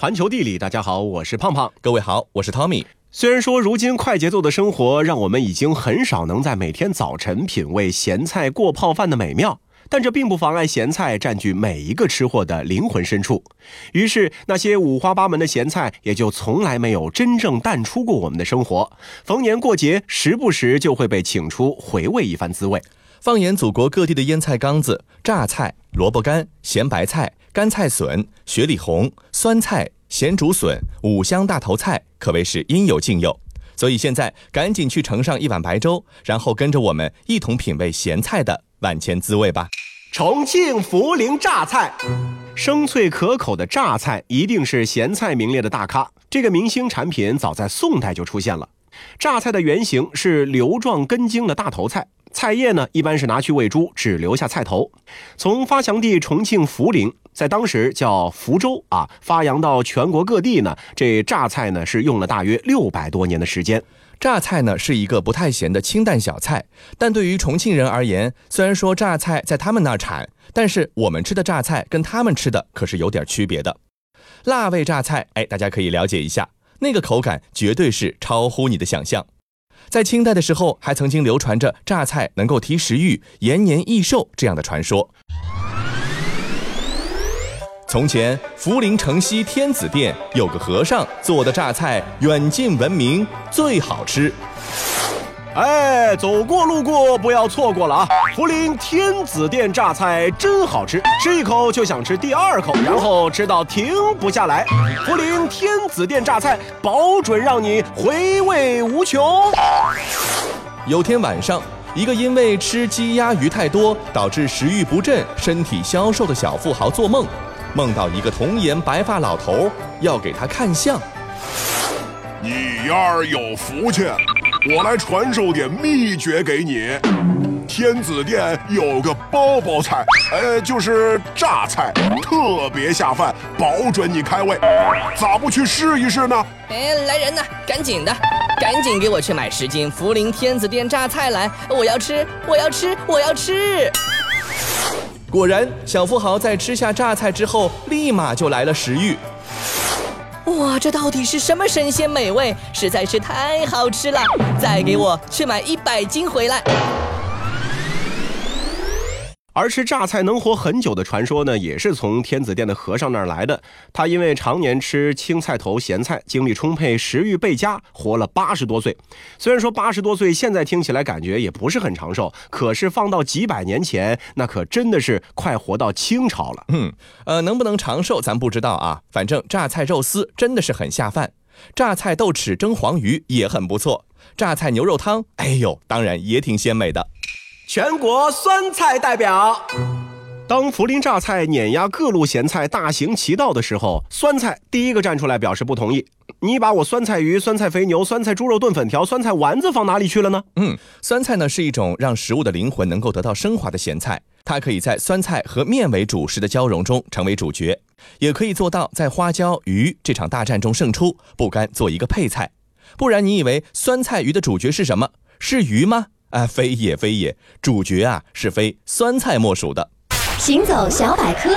环球地理，大家好，我是胖胖。各位好，我是汤米。虽然说如今快节奏的生活让我们已经很少能在每天早晨品味咸菜过泡饭的美妙，但这并不妨碍咸菜占据每一个吃货的灵魂深处。于是，那些五花八门的咸菜也就从来没有真正淡出过我们的生活。逢年过节，时不时就会被请出，回味一番滋味。放眼祖国各地的腌菜缸子，榨菜、萝卜干、咸白菜、干菜笋、雪里红、酸菜、咸竹笋、五香大头菜，可谓是应有尽有。所以现在赶紧去盛上一碗白粥，然后跟着我们一同品味咸菜的万千滋味吧。重庆涪陵榨菜，生脆可口的榨菜一定是咸菜名列的大咖。这个明星产品早在宋代就出现了。榨菜的原型是瘤状根茎的大头菜。菜叶呢，一般是拿去喂猪，只留下菜头。从发祥地重庆涪陵，在当时叫福州啊，发扬到全国各地呢，这榨菜呢是用了大约六百多年的时间。榨菜呢是一个不太咸的清淡小菜，但对于重庆人而言，虽然说榨菜在他们那儿产，但是我们吃的榨菜跟他们吃的可是有点区别的。辣味榨菜，哎，大家可以了解一下，那个口感绝对是超乎你的想象。在清代的时候，还曾经流传着榨菜能够提食欲、延年益寿这样的传说。从前，涪陵城西天子殿有个和尚做的榨菜，远近闻名，最好吃。哎，走过路过不要错过了啊！涪陵天子殿榨菜真好吃，吃一口就想吃第二口，然后吃到停不下来。涪陵天子殿榨菜保准让你回味无穷。有天晚上，一个因为吃鸡鸭鱼太多导致食欲不振、身体消瘦的小富豪做梦，梦到一个童颜白发老头要给他看相。你呀有福气。我来传授点秘诀给你。天子殿有个包包菜，呃，就是榨菜，特别下饭，保准你开胃。咋不去试一试呢？哎，来人呐，赶紧的，赶紧给我去买十斤涪陵天子殿榨菜来，我要吃，我要吃，我要吃。果然，小富豪在吃下榨菜之后，立马就来了食欲。哇，这到底是什么神仙美味？实在是太好吃了！再给我去买一百斤回来。而吃榨菜能活很久的传说呢，也是从天子殿的和尚那儿来的。他因为常年吃青菜头咸菜，精力充沛，食欲倍佳，活了八十多岁。虽然说八十多岁现在听起来感觉也不是很长寿，可是放到几百年前，那可真的是快活到清朝了。嗯，呃，能不能长寿咱不知道啊，反正榨菜肉丝真的是很下饭，榨菜豆豉蒸黄鱼也很不错，榨菜牛肉汤，哎呦，当然也挺鲜美的。全国酸菜代表，当涪陵榨菜碾压各路咸菜大行其道的时候，酸菜第一个站出来表示不同意。你把我酸菜鱼、酸菜肥牛、酸菜猪肉炖粉条、酸菜丸子放哪里去了呢？嗯，酸菜呢是一种让食物的灵魂能够得到升华的咸菜，它可以在酸菜和面为主食的交融中成为主角，也可以做到在花椒鱼这场大战中胜出，不甘做一个配菜。不然你以为酸菜鱼的主角是什么？是鱼吗？啊，非也非也，主角啊是非酸菜莫属的。行走小百科。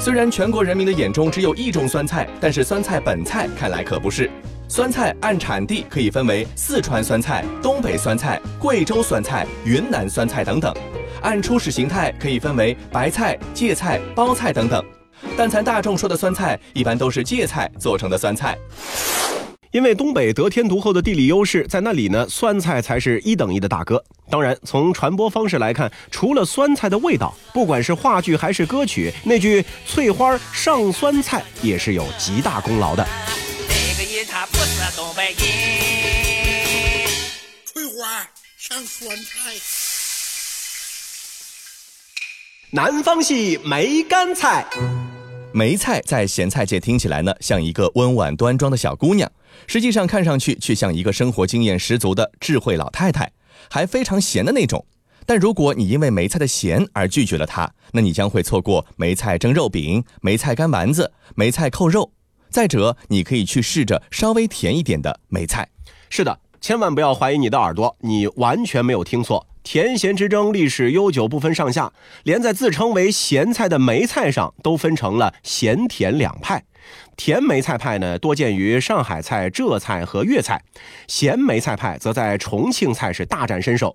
虽然全国人民的眼中只有一种酸菜，但是酸菜本菜看来可不是。酸菜按产地可以分为四川酸菜、东北酸菜、贵州酸菜、云南酸菜等等；按初始形态可以分为白菜、芥菜、包菜等等。但咱大众说的酸菜，一般都是芥菜做成的酸菜。因为东北得天独厚的地理优势，在那里呢，酸菜才是一等一的大哥。当然，从传播方式来看，除了酸菜的味道，不管是话剧还是歌曲，那句“翠花上酸菜”也是有极大功劳的。这个音它不是东北音。翠花上酸菜。南方系梅干菜。梅菜在咸菜界听起来呢，像一个温婉端庄的小姑娘，实际上看上去却像一个生活经验十足的智慧老太太，还非常咸的那种。但如果你因为梅菜的咸而拒绝了它，那你将会错过梅菜蒸肉饼、梅菜干丸子、梅菜扣肉。再者，你可以去试着稍微甜一点的梅菜。是的，千万不要怀疑你的耳朵，你完全没有听错。甜咸之争历史悠久，不分上下，连在自称为咸菜的梅菜上都分成了咸甜两派。甜梅菜派呢，多见于上海菜、浙菜和粤菜；咸梅菜派则在重庆菜是大展身手。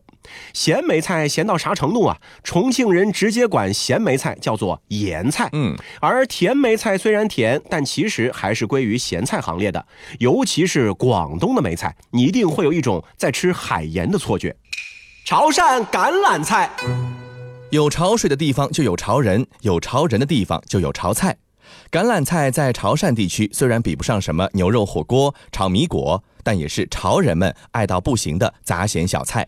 咸梅菜咸到啥程度啊？重庆人直接管咸梅菜叫做盐菜。嗯，而甜梅菜虽然甜，但其实还是归于咸菜行列的。尤其是广东的梅菜，你一定会有一种在吃海盐的错觉。潮汕橄榄菜，有潮水的地方就有潮人，有潮人的地方就有潮菜。橄榄菜在潮汕地区虽然比不上什么牛肉火锅、炒米果，但也是潮人们爱到不行的杂咸小菜。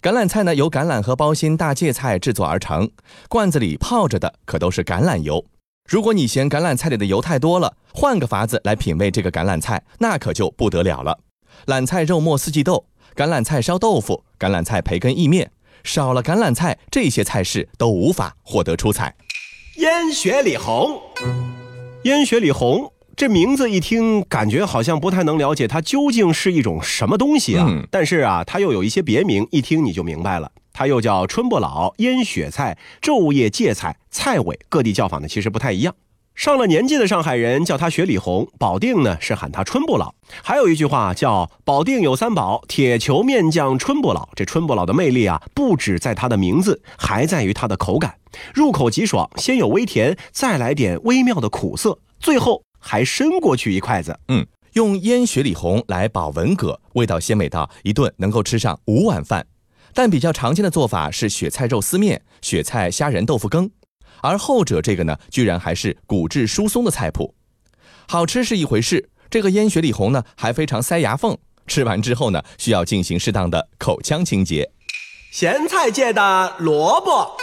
橄榄菜呢，由橄榄和包心大芥菜制作而成，罐子里泡着的可都是橄榄油。如果你嫌橄榄菜里的油太多了，换个法子来品味这个橄榄菜，那可就不得了了。榄菜肉末四季豆，橄榄菜烧豆腐，橄榄菜培根意面，少了橄榄菜，这些菜式都无法获得出彩。烟雪里红，烟雪里红这名字一听，感觉好像不太能了解它究竟是一种什么东西啊。嗯但是啊，它又有一些别名，一听你就明白了。它又叫春不老、烟雪菜、昼夜芥菜、菜尾，各地叫法呢其实不太一样。上了年纪的上海人叫它雪里红，保定呢是喊它春不老。还有一句话叫“保定有三宝，铁球面酱春不老”。这春不老的魅力啊，不止在它的名字，还在于它的口感，入口即爽，先有微甜，再来点微妙的苦涩，最后还伸过去一筷子。嗯，用腌雪里红来保文蛤，味道鲜美到一顿能够吃上五碗饭。但比较常见的做法是雪菜肉丝面、雪菜虾仁豆腐羹，而后者这个呢，居然还是骨质疏松的菜谱。好吃是一回事，这个腌雪里红呢还非常塞牙缝，吃完之后呢，需要进行适当的口腔清洁。咸菜界的萝卜。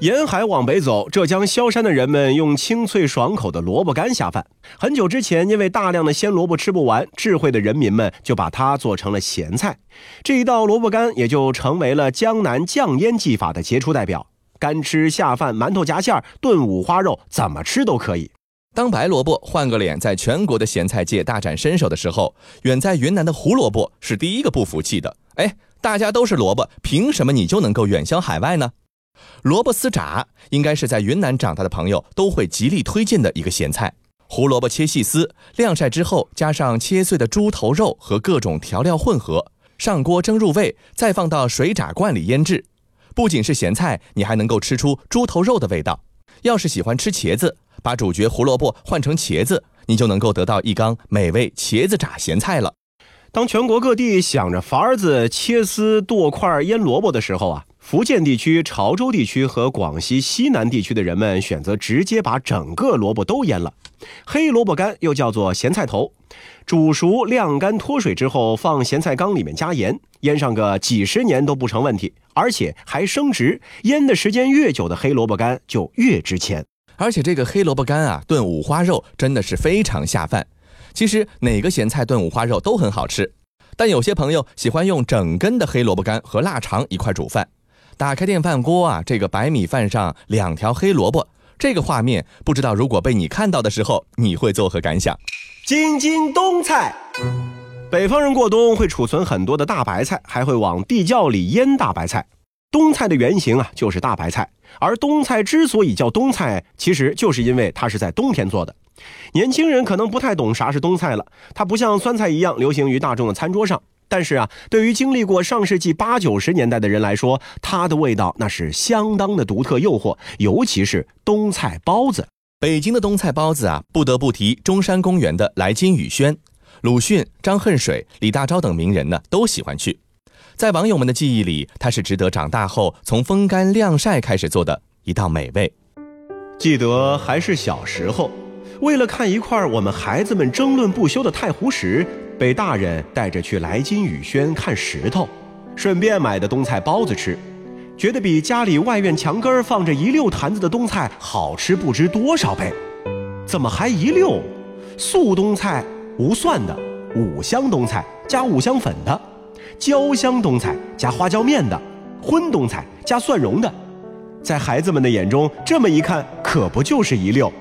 沿海往北走，浙江萧山的人们用清脆爽口的萝卜干下饭。很久之前，因为大量的鲜萝卜吃不完，智慧的人民们就把它做成了咸菜。这一道萝卜干也就成为了江南酱腌技法的杰出代表。干吃下饭，馒头夹馅儿，炖五花肉，怎么吃都可以。当白萝卜换个脸在全国的咸菜界大展身手的时候，远在云南的胡萝卜是第一个不服气的。哎，大家都是萝卜，凭什么你就能够远销海外呢？萝卜丝炸应该是在云南长大的朋友都会极力推荐的一个咸菜。胡萝卜切细丝，晾晒之后，加上切碎的猪头肉和各种调料混合，上锅蒸入味，再放到水炸罐里腌制。不仅是咸菜，你还能够吃出猪头肉的味道。要是喜欢吃茄子，把主角胡萝卜换成茄子，你就能够得到一缸美味茄子炸咸菜了。当全国各地想着法子切丝剁块腌萝卜的时候啊，福建地区、潮州地区和广西西南地区的人们选择直接把整个萝卜都腌了。黑萝卜干又叫做咸菜头，煮熟晾干脱水之后，放咸菜缸里面加盐，腌上个几十年都不成问题，而且还升值。腌的时间越久的黑萝卜干就越值钱。而且这个黑萝卜干啊，炖五花肉真的是非常下饭。其实哪个咸菜炖五花肉都很好吃，但有些朋友喜欢用整根的黑萝卜干和腊肠一块煮饭。打开电饭锅啊，这个白米饭上两条黑萝卜，这个画面不知道如果被你看到的时候，你会作何感想？京津冬菜，北方人过冬会储存很多的大白菜，还会往地窖里腌大白菜。冬菜的原型啊，就是大白菜。而冬菜之所以叫冬菜，其实就是因为它是在冬天做的。年轻人可能不太懂啥是冬菜了，它不像酸菜一样流行于大众的餐桌上。但是啊，对于经历过上世纪八九十年代的人来说，它的味道那是相当的独特诱惑，尤其是冬菜包子。北京的冬菜包子啊，不得不提中山公园的来金宇轩，鲁迅、张恨水、李大钊等名人呢都喜欢去。在网友们的记忆里，它是值得长大后从风干晾晒开始做的一道美味。记得还是小时候，为了看一块我们孩子们争论不休的太湖石，被大人带着去来金宇轩看石头，顺便买的冬菜包子吃，觉得比家里外院墙根儿放着一溜坛子的冬菜好吃不知多少倍。怎么还一溜？素冬菜无蒜的，五香冬菜加五香粉的，焦香冬菜加花椒面的，荤冬菜加蒜蓉的。在孩子们的眼中，这么一看，可不就是一溜。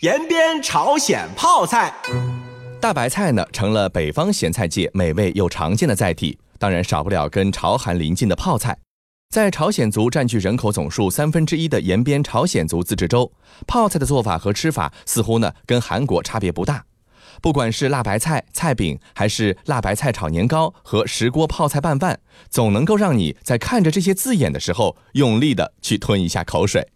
延边朝鲜泡菜，大白菜呢，成了北方咸菜界美味又常见的载体，当然少不了跟朝韩邻近的泡菜。在朝鲜族占据人口总数三分之一的延边朝鲜族自治州，泡菜的做法和吃法似乎呢跟韩国差别不大。不管是辣白菜、菜饼，还是辣白菜炒年糕和石锅泡菜拌饭，总能够让你在看着这些字眼的时候，用力的去吞一下口水。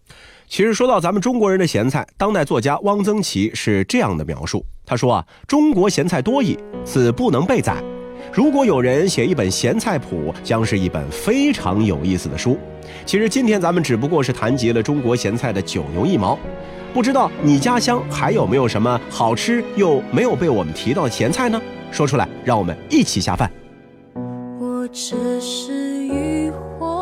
其实说到咱们中国人的咸菜，当代作家汪曾祺是这样的描述：他说啊，中国咸菜多矣，此不能备载。如果有人写一本咸菜谱，将是一本非常有意思的书。其实今天咱们只不过是谈及了中国咸菜的九牛一毛。不知道你家乡还有没有什么好吃又没有被我们提到的咸菜呢？说出来，让我们一起下饭。我只是渔火，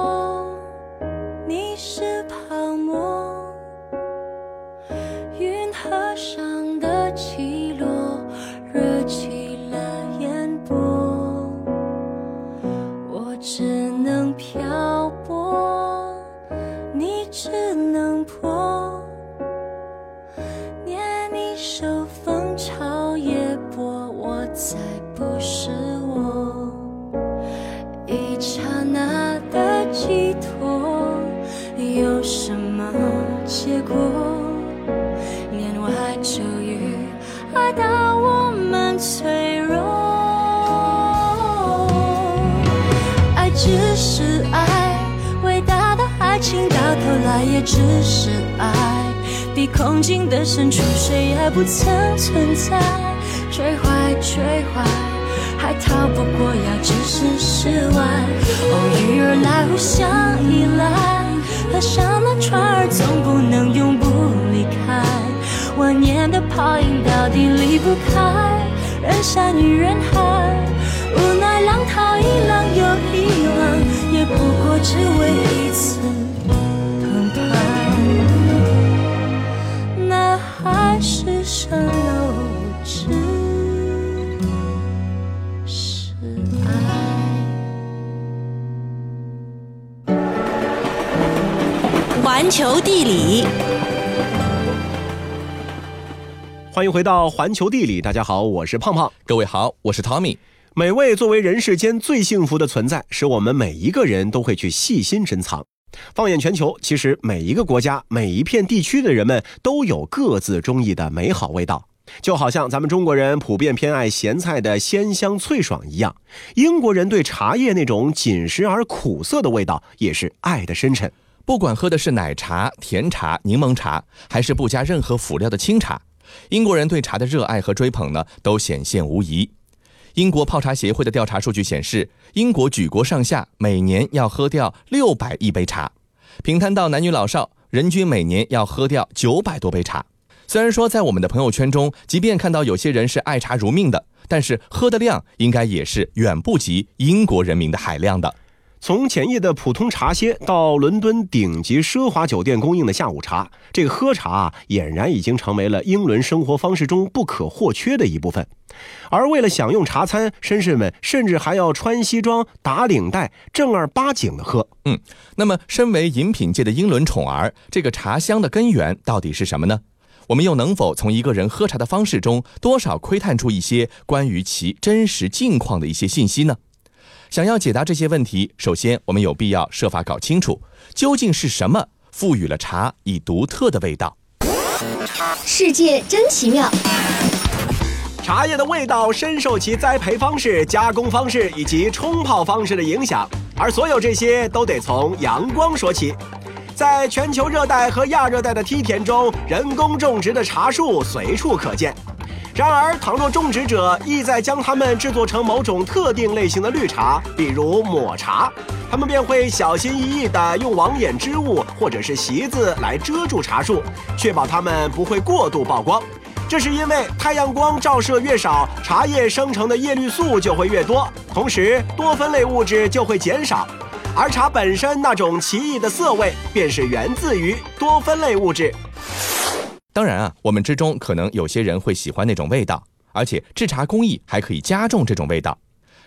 爱也只是爱。比空境的深处，谁也不曾存在。追坏，追坏，还逃不过要置身事外。偶遇而来，互相依赖，河上的船儿总不能永不离开。万年的泡影到底离不开人山与人海，无奈浪淘一浪又一浪，也不过只为一次海市蜃楼，只是爱。环球地理，欢迎回到环球地理，大家好，我是胖胖。各位好，我是 Tommy。美味作为人世间最幸福的存在，使我们每一个人都会去细心珍藏。放眼全球，其实每一个国家、每一片地区的人们都有各自中意的美好味道。就好像咱们中国人普遍偏爱咸菜的鲜香脆爽一样，英国人对茶叶那种紧实而苦涩的味道也是爱的深沉。不管喝的是奶茶、甜茶、柠檬茶，还是不加任何辅料的清茶，英国人对茶的热爱和追捧呢，都显现无疑。英国泡茶协会的调查数据显示，英国举国上下每年要喝掉六百亿杯茶，平摊到男女老少，人均每年要喝掉九百多杯茶。虽然说在我们的朋友圈中，即便看到有些人是爱茶如命的，但是喝的量应该也是远不及英国人民的海量的。从浅易的普通茶歇到伦敦顶级奢华酒店供应的下午茶，这个喝茶啊，俨然已经成为了英伦生活方式中不可或缺的一部分。而为了享用茶餐，绅士们甚至还要穿西装、打领带，正儿八经的喝。嗯，那么身为饮品界的英伦宠儿，这个茶香的根源到底是什么呢？我们又能否从一个人喝茶的方式中，多少窥探出一些关于其真实境况的一些信息呢？想要解答这些问题，首先我们有必要设法搞清楚，究竟是什么赋予了茶以独特的味道。世界真奇妙。茶叶的味道深受其栽培方式、加工方式以及冲泡方式的影响，而所有这些都得从阳光说起。在全球热带和亚热带的梯田中，人工种植的茶树随处可见。然而，倘若种植者意在将它们制作成某种特定类型的绿茶，比如抹茶，他们便会小心翼翼地用网眼织物或者是席子来遮住茶树，确保它们不会过度曝光。这是因为太阳光照射越少，茶叶生成的叶绿素就会越多，同时多酚类物质就会减少。而茶本身那种奇异的涩味，便是源自于多酚类物质。当然啊，我们之中可能有些人会喜欢那种味道，而且制茶工艺还可以加重这种味道。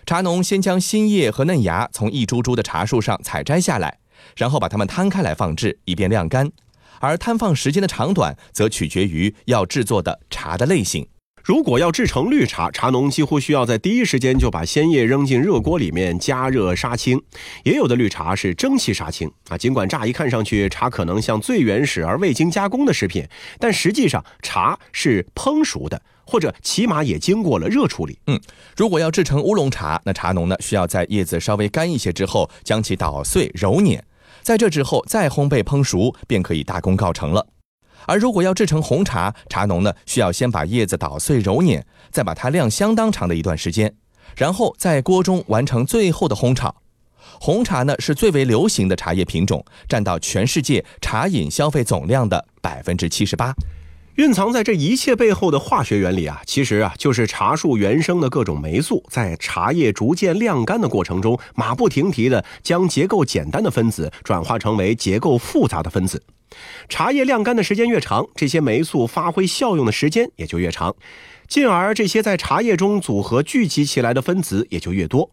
茶农先将新叶和嫩芽从一株株的茶树上采摘下来，然后把它们摊开来放置，以便晾干。而摊放时间的长短，则取决于要制作的茶的类型。如果要制成绿茶，茶农几乎需要在第一时间就把鲜叶扔进热锅里面加热杀青。也有的绿茶是蒸汽杀青啊，尽管乍一看上去茶可能像最原始而未经加工的食品，但实际上茶是烹熟的，或者起码也经过了热处理。嗯，如果要制成乌龙茶，那茶农呢需要在叶子稍微干一些之后，将其捣碎揉捻，在这之后再烘焙烹熟，便可以大功告成了。而如果要制成红茶，茶农呢需要先把叶子捣碎揉捻，再把它晾相当长的一段时间，然后在锅中完成最后的烘炒。红茶呢是最为流行的茶叶品种，占到全世界茶饮消费总量的百分之七十八。蕴藏在这一切背后的化学原理啊，其实啊就是茶树原生的各种霉素在茶叶逐渐晾干的过程中，马不停蹄地将结构简单的分子转化成为结构复杂的分子。茶叶晾干的时间越长，这些霉素发挥效用的时间也就越长，进而这些在茶叶中组合聚集起来的分子也就越多。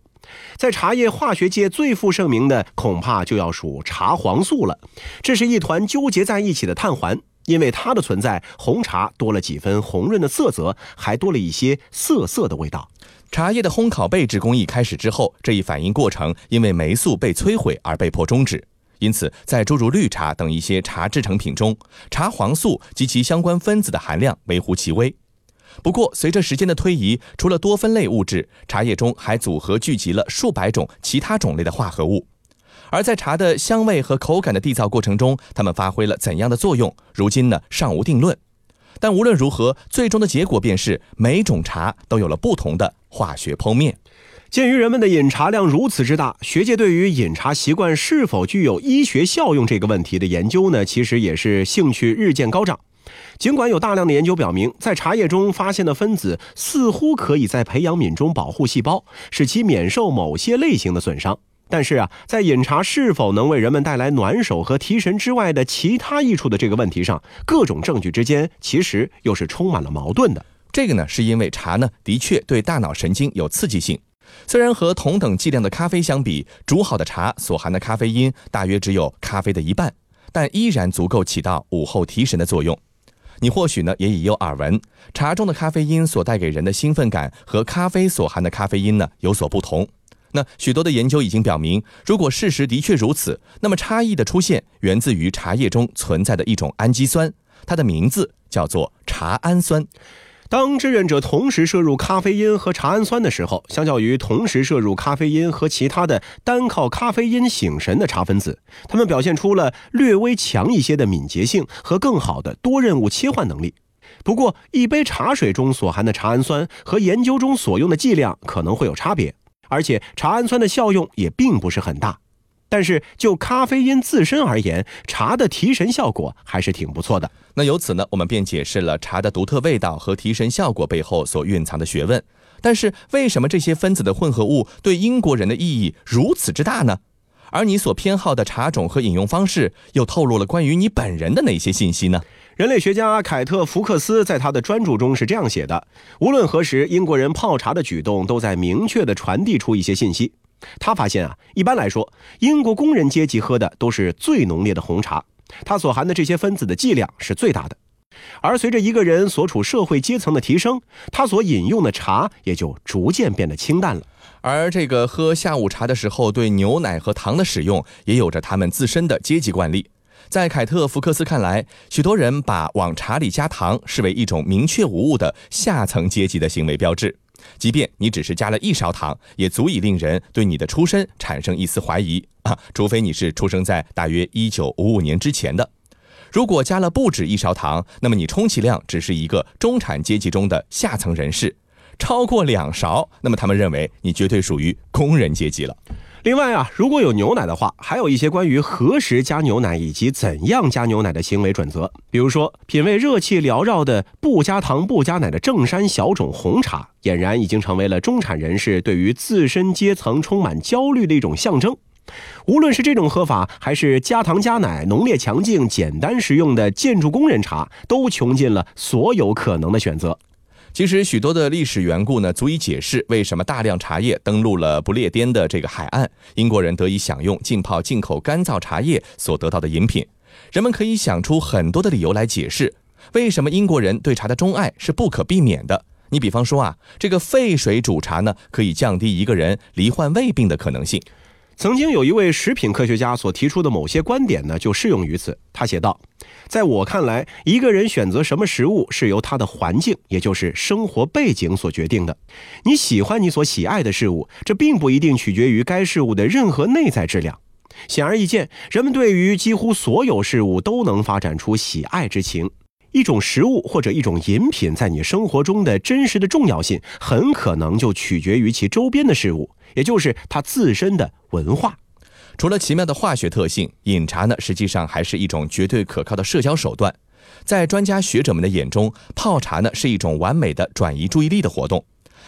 在茶叶化学界最负盛名的，恐怕就要数茶黄素了。这是一团纠结在一起的碳环，因为它的存在，红茶多了几分红润的色泽，还多了一些涩涩的味道。茶叶的烘烤焙制工艺开始之后，这一反应过程因为霉素被摧毁而被迫终止。因此，在诸如绿茶等一些茶制成品中，茶黄素及其相关分子的含量微乎其微。不过，随着时间的推移，除了多酚类物质，茶叶中还组合聚集了数百种其他种类的化合物。而在茶的香味和口感的缔造过程中，它们发挥了怎样的作用，如今呢尚无定论。但无论如何，最终的结果便是每种茶都有了不同的化学剖面。鉴于人们的饮茶量如此之大，学界对于饮茶习惯是否具有医学效用这个问题的研究呢，其实也是兴趣日渐高涨。尽管有大量的研究表明，在茶叶中发现的分子似乎可以在培养皿中保护细胞，使其免受某些类型的损伤，但是啊，在饮茶是否能为人们带来暖手和提神之外的其他益处的这个问题上，各种证据之间其实又是充满了矛盾的。这个呢，是因为茶呢的确对大脑神经有刺激性。虽然和同等剂量的咖啡相比，煮好的茶所含的咖啡因大约只有咖啡的一半，但依然足够起到午后提神的作用。你或许呢也已有耳闻，茶中的咖啡因所带给人的兴奋感和咖啡所含的咖啡因呢有所不同。那许多的研究已经表明，如果事实的确如此，那么差异的出现源自于茶叶中存在的一种氨基酸，它的名字叫做茶氨酸。当志愿者同时摄入咖啡因和茶氨酸的时候，相较于同时摄入咖啡因和其他的单靠咖啡因醒神的茶分子，他们表现出了略微强一些的敏捷性和更好的多任务切换能力。不过，一杯茶水中所含的茶氨酸和研究中所用的剂量可能会有差别，而且茶氨酸的效用也并不是很大。但是就咖啡因自身而言，茶的提神效果还是挺不错的。那由此呢，我们便解释了茶的独特味道和提神效果背后所蕴藏的学问。但是为什么这些分子的混合物对英国人的意义如此之大呢？而你所偏好的茶种和饮用方式又透露了关于你本人的哪些信息呢？人类学家凯特·福克斯在他的专著中是这样写的：无论何时，英国人泡茶的举动都在明确地传递出一些信息。他发现啊，一般来说，英国工人阶级喝的都是最浓烈的红茶，它所含的这些分子的剂量是最大的。而随着一个人所处社会阶层的提升，他所饮用的茶也就逐渐变得清淡了。而这个喝下午茶的时候，对牛奶和糖的使用也有着他们自身的阶级惯例。在凯特·福克斯看来，许多人把往茶里加糖视为一种明确无误的下层阶级的行为标志。即便你只是加了一勺糖，也足以令人对你的出身产生一丝怀疑啊！除非你是出生在大约一九五五年之前的。如果加了不止一勺糖，那么你充其量只是一个中产阶级中的下层人士；超过两勺，那么他们认为你绝对属于工人阶级了。另外啊，如果有牛奶的话，还有一些关于何时加牛奶以及怎样加牛奶的行为准则。比如说，品味热气缭绕的不加糖不加奶的正山小种红茶，俨然已经成为了中产人士对于自身阶层充满焦虑的一种象征。无论是这种喝法，还是加糖加奶、浓烈强劲、简单实用的建筑工人茶，都穷尽了所有可能的选择。其实许多的历史缘故呢，足以解释为什么大量茶叶登陆了不列颠的这个海岸，英国人得以享用浸泡进口干燥茶叶所得到的饮品。人们可以想出很多的理由来解释，为什么英国人对茶的钟爱是不可避免的。你比方说啊，这个沸水煮茶呢，可以降低一个人罹患胃病的可能性。曾经有一位食品科学家所提出的某些观点呢，就适用于此。他写道：“在我看来，一个人选择什么食物是由他的环境，也就是生活背景所决定的。你喜欢你所喜爱的事物，这并不一定取决于该事物的任何内在质量。显而易见，人们对于几乎所有事物都能发展出喜爱之情。一种食物或者一种饮品在你生活中的真实的重要性，很可能就取决于其周边的事物。”也就是它自身的文化。除了奇妙的化学特性，饮茶呢，实际上还是一种绝对可靠的社交手段。在专家学者们的眼中，泡茶呢是一种完美的转移注意力的活动。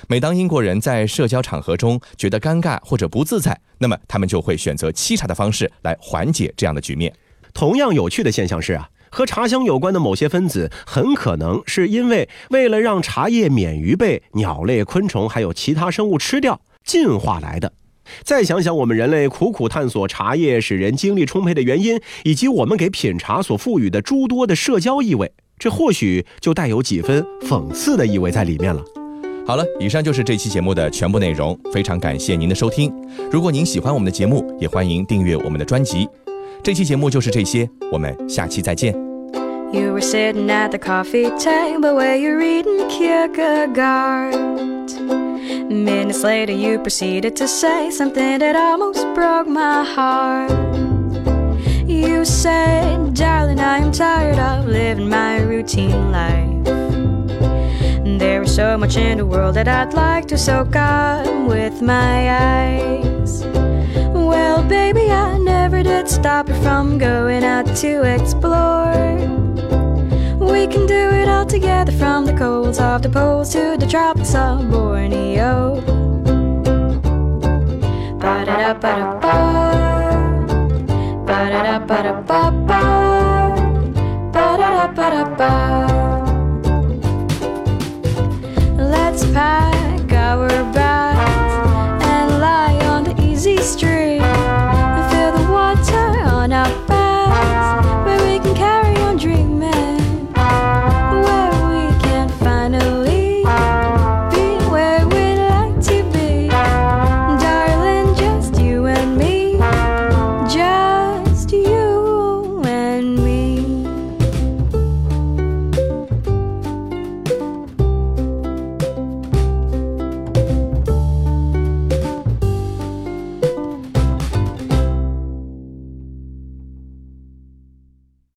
每当英国人在社交场合中觉得尴尬或者不自在，那么他们就会选择沏茶的方式来缓解这样的局面。同样有趣的现象是啊，和茶香有关的某些分子，很可能是因为为了让茶叶免于被鸟类、昆虫还有其他生物吃掉。进化来的。再想想我们人类苦苦探索茶叶使人精力充沛的原因，以及我们给品茶所赋予的诸多的社交意味，这或许就带有几分讽刺的意味在里面了。好了，以上就是这期节目的全部内容，非常感谢您的收听。如果您喜欢我们的节目，也欢迎订阅我们的专辑。这期节目就是这些，我们下期再见。You were sitting at the coffee table where you're reading Kierkegaard. Minutes later, you proceeded to say something that almost broke my heart. You said, Darling, I am tired of living my routine life. There is so much in the world that I'd like to soak up with my eyes. well, baby, I never did stop her from going out to explore. We can do it all together from the colds of the poles to the tropics of Borneo. Ba da da ba da ba, ba da da ba da ba ba, ba da da ba da ba.